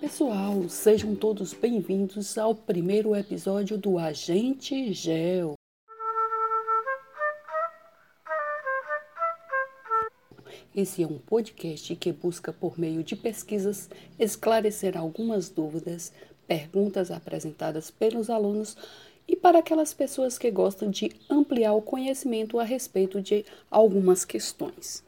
pessoal, sejam todos bem-vindos ao primeiro episódio do Agente Gel. Esse é um podcast que busca, por meio de pesquisas, esclarecer algumas dúvidas, perguntas apresentadas pelos alunos e para aquelas pessoas que gostam de ampliar o conhecimento a respeito de algumas questões.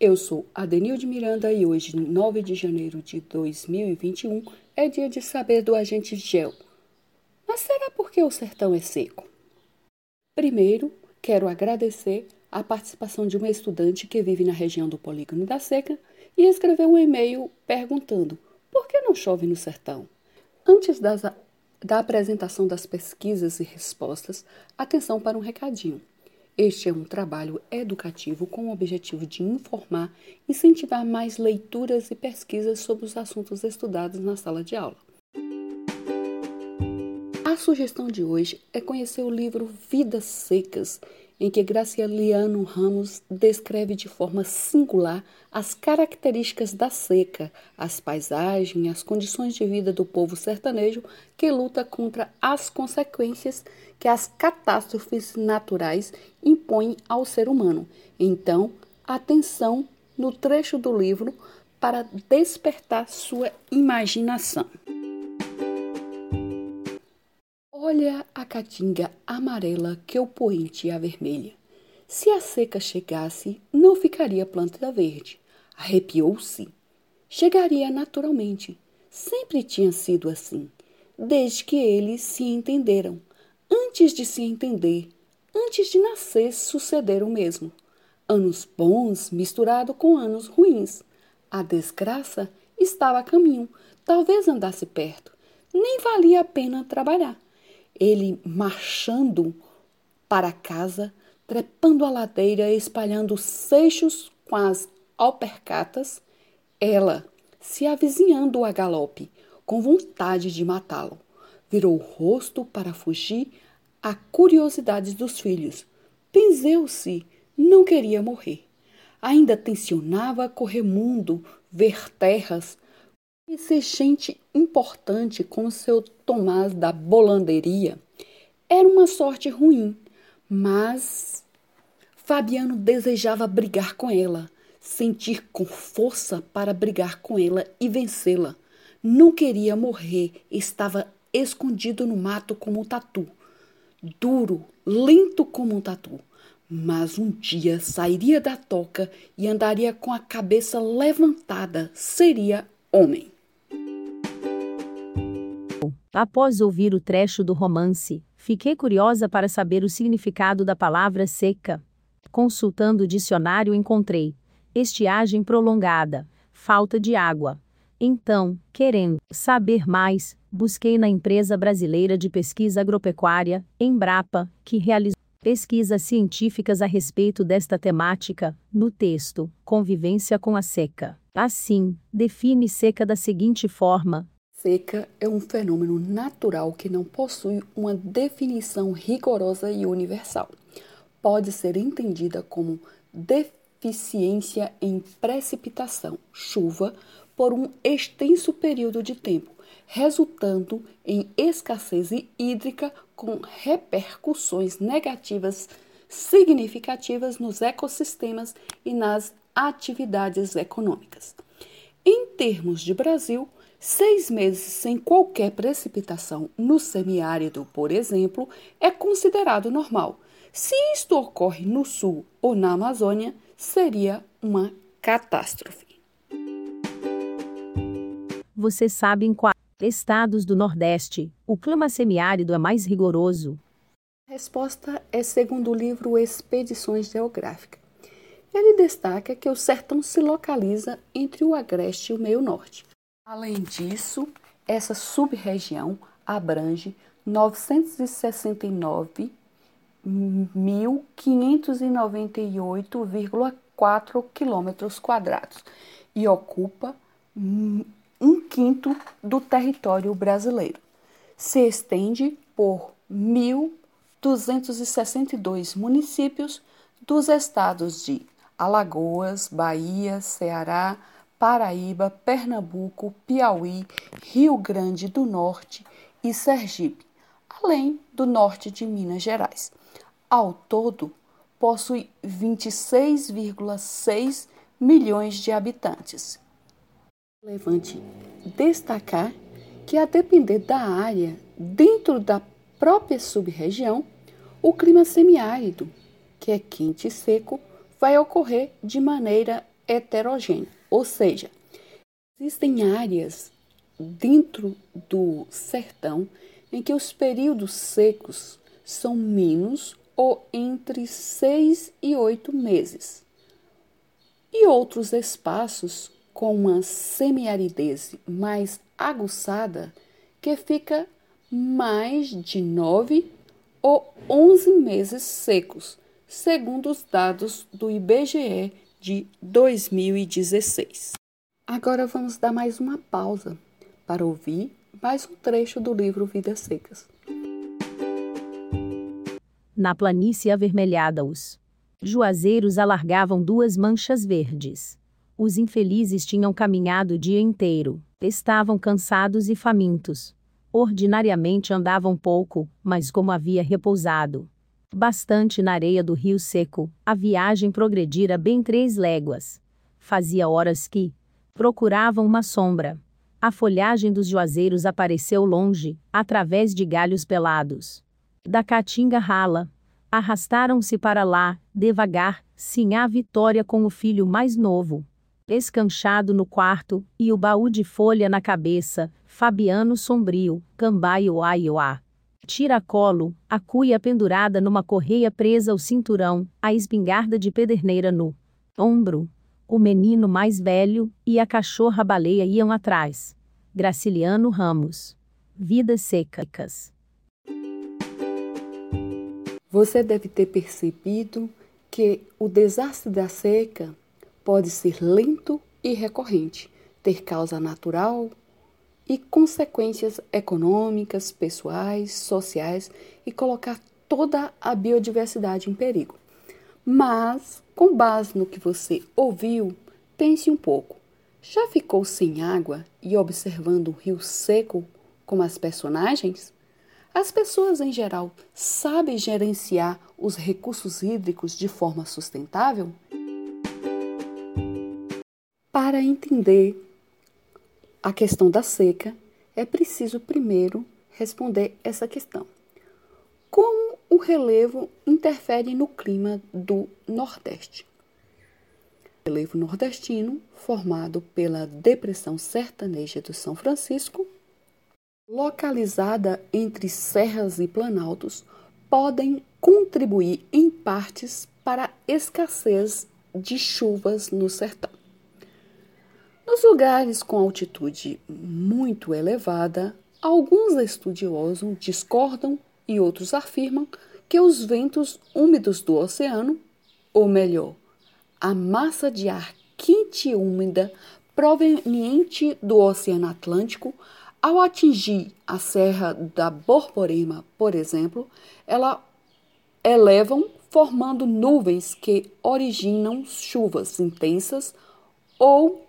Eu sou Adenilde Miranda e hoje, 9 de janeiro de 2021, é dia de saber do agente gel. Mas será porque o sertão é seco? Primeiro, quero agradecer a participação de uma estudante que vive na região do Polígono da Seca e escreveu um e-mail perguntando por que não chove no sertão. Antes das, da apresentação das pesquisas e respostas, atenção para um recadinho. Este é um trabalho educativo com o objetivo de informar e incentivar mais leituras e pesquisas sobre os assuntos estudados na sala de aula. A sugestão de hoje é conhecer o livro Vidas Secas, em que Gracieliano Ramos descreve de forma singular as características da seca, as paisagens, as condições de vida do povo sertanejo que luta contra as consequências que as catástrofes naturais impõem ao ser humano. Então, atenção no trecho do livro para despertar sua imaginação. Olha a caatinga amarela que o poente avermelha. Se a seca chegasse, não ficaria planta verde. Arrepiou-se. Chegaria naturalmente. Sempre tinha sido assim, desde que eles se entenderam. Antes de se entender, antes de nascer, sucederam o mesmo. Anos bons misturado com anos ruins. A desgraça estava a caminho, talvez andasse perto. Nem valia a pena trabalhar ele marchando para casa, trepando a ladeira, espalhando seixos com as alpercatas, ela se avizinhando a galope, com vontade de matá-lo. Virou o rosto para fugir à curiosidade dos filhos. Penzeu-se, não queria morrer. Ainda tensionava correr mundo, ver terras, e ser gente importante como seu Tomás da bolanderia era uma sorte ruim, mas Fabiano desejava brigar com ela, sentir com força para brigar com ela e vencê-la. Não queria morrer, estava escondido no mato como um tatu, duro, lento como um tatu. Mas um dia sairia da toca e andaria com a cabeça levantada, seria homem. Após ouvir o trecho do romance, fiquei curiosa para saber o significado da palavra seca. Consultando o dicionário, encontrei estiagem prolongada, falta de água. Então, querendo saber mais, busquei na empresa brasileira de pesquisa agropecuária, Embrapa, que realizou pesquisas científicas a respeito desta temática, no texto Convivência com a Seca. Assim, define seca da seguinte forma: Seca é um fenômeno natural que não possui uma definição rigorosa e universal. Pode ser entendida como deficiência em precipitação, chuva, por um extenso período de tempo, resultando em escassez hídrica com repercussões negativas significativas nos ecossistemas e nas atividades econômicas. Em termos de Brasil, Seis meses sem qualquer precipitação no semiárido, por exemplo, é considerado normal. Se isto ocorre no sul ou na Amazônia, seria uma catástrofe. Você sabe em quais estados do Nordeste o clima semiárido é mais rigoroso? A resposta é segundo o livro Expedições Geográficas. Ele destaca que o sertão se localiza entre o agreste e o meio norte. Além disso, essa sub-região abrange 969.598,4 quilômetros quadrados e ocupa um quinto do território brasileiro. Se estende por 1.262 municípios dos estados de Alagoas, Bahia, Ceará, Paraíba, Pernambuco, Piauí, Rio Grande do Norte e Sergipe, além do norte de Minas Gerais. Ao todo, possui 26,6 milhões de habitantes. Relevante destacar que, a depender da área dentro da própria sub-região, o clima semiárido, que é quente e seco, vai ocorrer de maneira heterogênea, ou seja, existem áreas dentro do sertão em que os períodos secos são menos ou entre seis e oito meses, e outros espaços com uma semiaridez mais aguçada que fica mais de nove ou onze meses secos, segundo os dados do IBGE de 2016. Agora vamos dar mais uma pausa para ouvir mais um trecho do livro Vidas Secas. Na planície avermelhada, os juazeiros alargavam duas manchas verdes. Os infelizes tinham caminhado o dia inteiro, estavam cansados e famintos. Ordinariamente andavam pouco, mas como havia repousado bastante na areia do rio seco, a viagem progredira bem três léguas. Fazia horas que procuravam uma sombra. A folhagem dos juazeiros apareceu longe, através de galhos pelados. Da caatinga rala, arrastaram-se para lá, devagar, sinhá Vitória com o filho mais novo. Escanchado no quarto, e o baú de folha na cabeça, Fabiano sombrio, cambaio aioá. Tiracolo, a cuia pendurada numa correia presa ao cinturão, a espingarda de pederneira no ombro, o menino mais velho e a cachorra-baleia iam atrás. Graciliano Ramos. Vidas secas. Você deve ter percebido que o desastre da seca pode ser lento e recorrente, ter causa natural e consequências econômicas, pessoais, sociais e colocar toda a biodiversidade em perigo. Mas, com base no que você ouviu, pense um pouco. Já ficou sem água e observando um rio seco como as personagens? As pessoas em geral sabem gerenciar os recursos hídricos de forma sustentável? Para entender a questão da seca, é preciso primeiro responder essa questão. Como o relevo interfere no clima do Nordeste? O relevo nordestino, formado pela Depressão Sertaneja do São Francisco, localizada entre serras e planaltos, podem contribuir em partes para a escassez de chuvas no sertão. Nos lugares com altitude muito elevada, alguns estudiosos discordam e outros afirmam que os ventos úmidos do oceano, ou melhor, a massa de ar quente e úmida proveniente do Oceano Atlântico, ao atingir a Serra da Borborema, por exemplo, ela elevam formando nuvens que originam chuvas intensas ou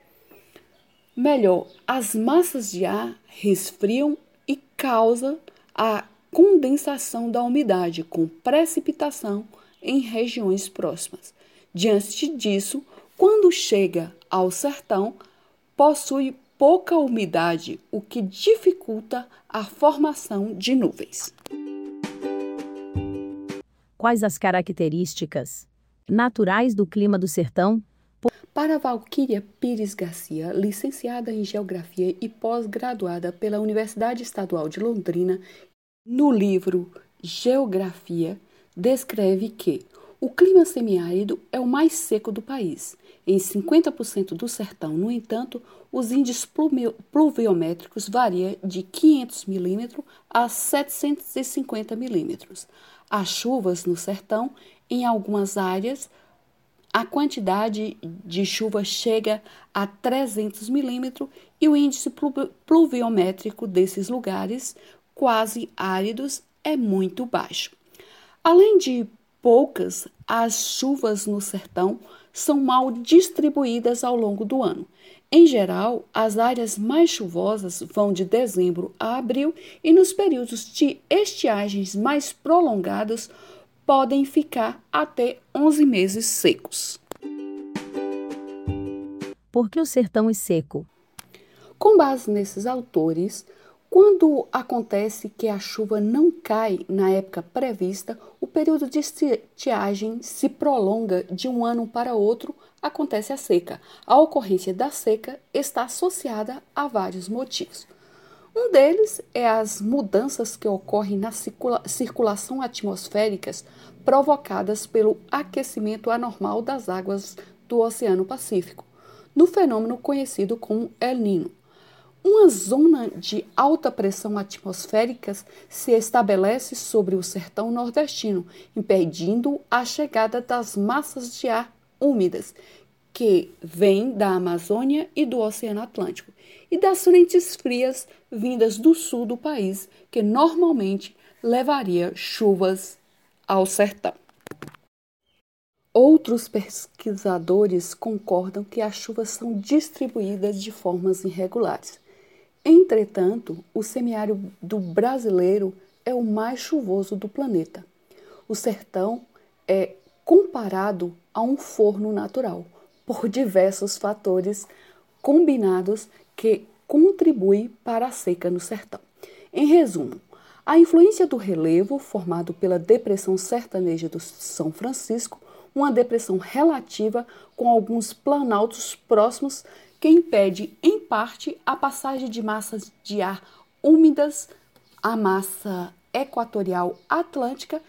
Melhor, as massas de ar resfriam e causam a condensação da umidade com precipitação em regiões próximas. Diante disso, quando chega ao sertão, possui pouca umidade, o que dificulta a formação de nuvens. Quais as características naturais do clima do sertão para Valquíria Pires Garcia, licenciada em Geografia e pós-graduada pela Universidade Estadual de Londrina, no livro Geografia, descreve que o clima semiárido é o mais seco do país. Em 50% do sertão, no entanto, os índices pluviométricos variam de 500 milímetros a 750 milímetros. As chuvas no sertão, em algumas áreas, a quantidade de chuva chega a 300 milímetros e o índice pluviométrico desses lugares quase áridos é muito baixo. Além de poucas, as chuvas no sertão são mal distribuídas ao longo do ano. Em geral, as áreas mais chuvosas vão de dezembro a abril e nos períodos de estiagens mais prolongados podem ficar até 11 meses secos. Por que o sertão é seco? Com base nesses autores, quando acontece que a chuva não cai na época prevista, o período de estiagem se prolonga de um ano para outro, acontece a seca. A ocorrência da seca está associada a vários motivos. Um deles é as mudanças que ocorrem na circula circulação atmosférica provocadas pelo aquecimento anormal das águas do Oceano Pacífico, no fenômeno conhecido como El Nino. Uma zona de alta pressão atmosférica se estabelece sobre o sertão nordestino, impedindo a chegada das massas de ar úmidas que vêm da Amazônia e do Oceano Atlântico, e das frentes frias vindas do sul do país, que normalmente levaria chuvas ao sertão. Outros pesquisadores concordam que as chuvas são distribuídas de formas irregulares. Entretanto, o semiárido brasileiro é o mais chuvoso do planeta. O sertão é comparado a um forno natural por diversos fatores combinados que contribuem para a seca no sertão. Em resumo, a influência do relevo formado pela depressão sertaneja do São Francisco, uma depressão relativa com alguns planaltos próximos que impede, em parte, a passagem de massas de ar úmidas à massa equatorial atlântica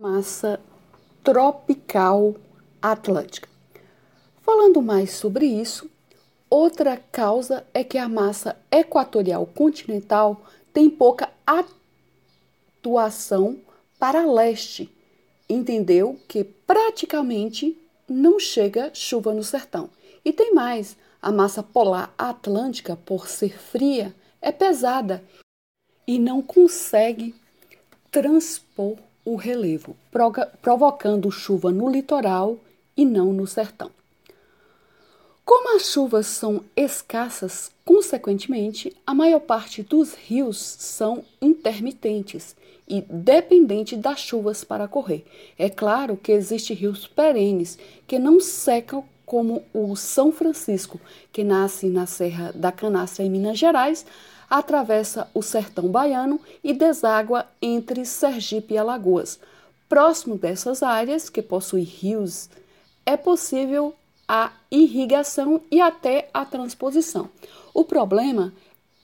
e massa tropical atlântica. Falando mais sobre isso, outra causa é que a massa equatorial continental tem pouca atuação para leste. Entendeu que praticamente não chega chuva no sertão. E tem mais, a massa polar atlântica, por ser fria, é pesada e não consegue transpor o relevo, provocando chuva no litoral e não no sertão. Como as chuvas são escassas, consequentemente, a maior parte dos rios são intermitentes e dependente das chuvas para correr. É claro que existem rios perenes que não secam como o São Francisco, que nasce na Serra da Canastra, em Minas Gerais, atravessa o sertão baiano e deságua entre Sergipe e Alagoas. Próximo dessas áreas, que possuem rios, é possível a irrigação e até a transposição. O problema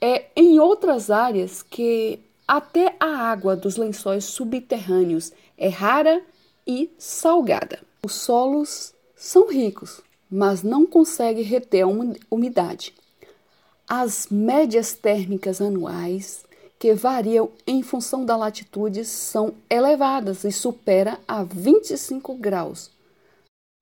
é em outras áreas que até a água dos lençóis subterrâneos é rara e salgada. Os solos são ricos, mas não consegue reter a umidade. As médias térmicas anuais, que variam em função da latitude, são elevadas e supera a 25 graus.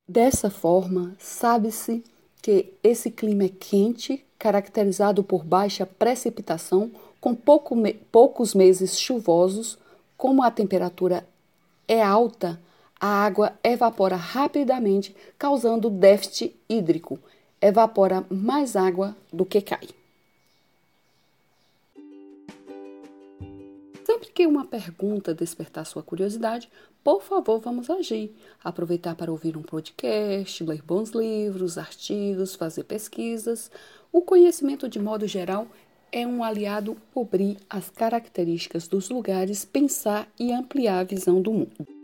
Dessa forma, sabe-se que esse clima é quente, caracterizado por baixa precipitação, com pouco, poucos meses chuvosos, como a temperatura é alta, a água evapora rapidamente, causando déficit hídrico. Evapora mais água do que cai. Sempre que uma pergunta despertar sua curiosidade, por favor, vamos agir. Aproveitar para ouvir um podcast, ler bons livros, artigos, fazer pesquisas. O conhecimento, de modo geral, é um aliado cobrir as características dos lugares, pensar e ampliar a visão do mundo.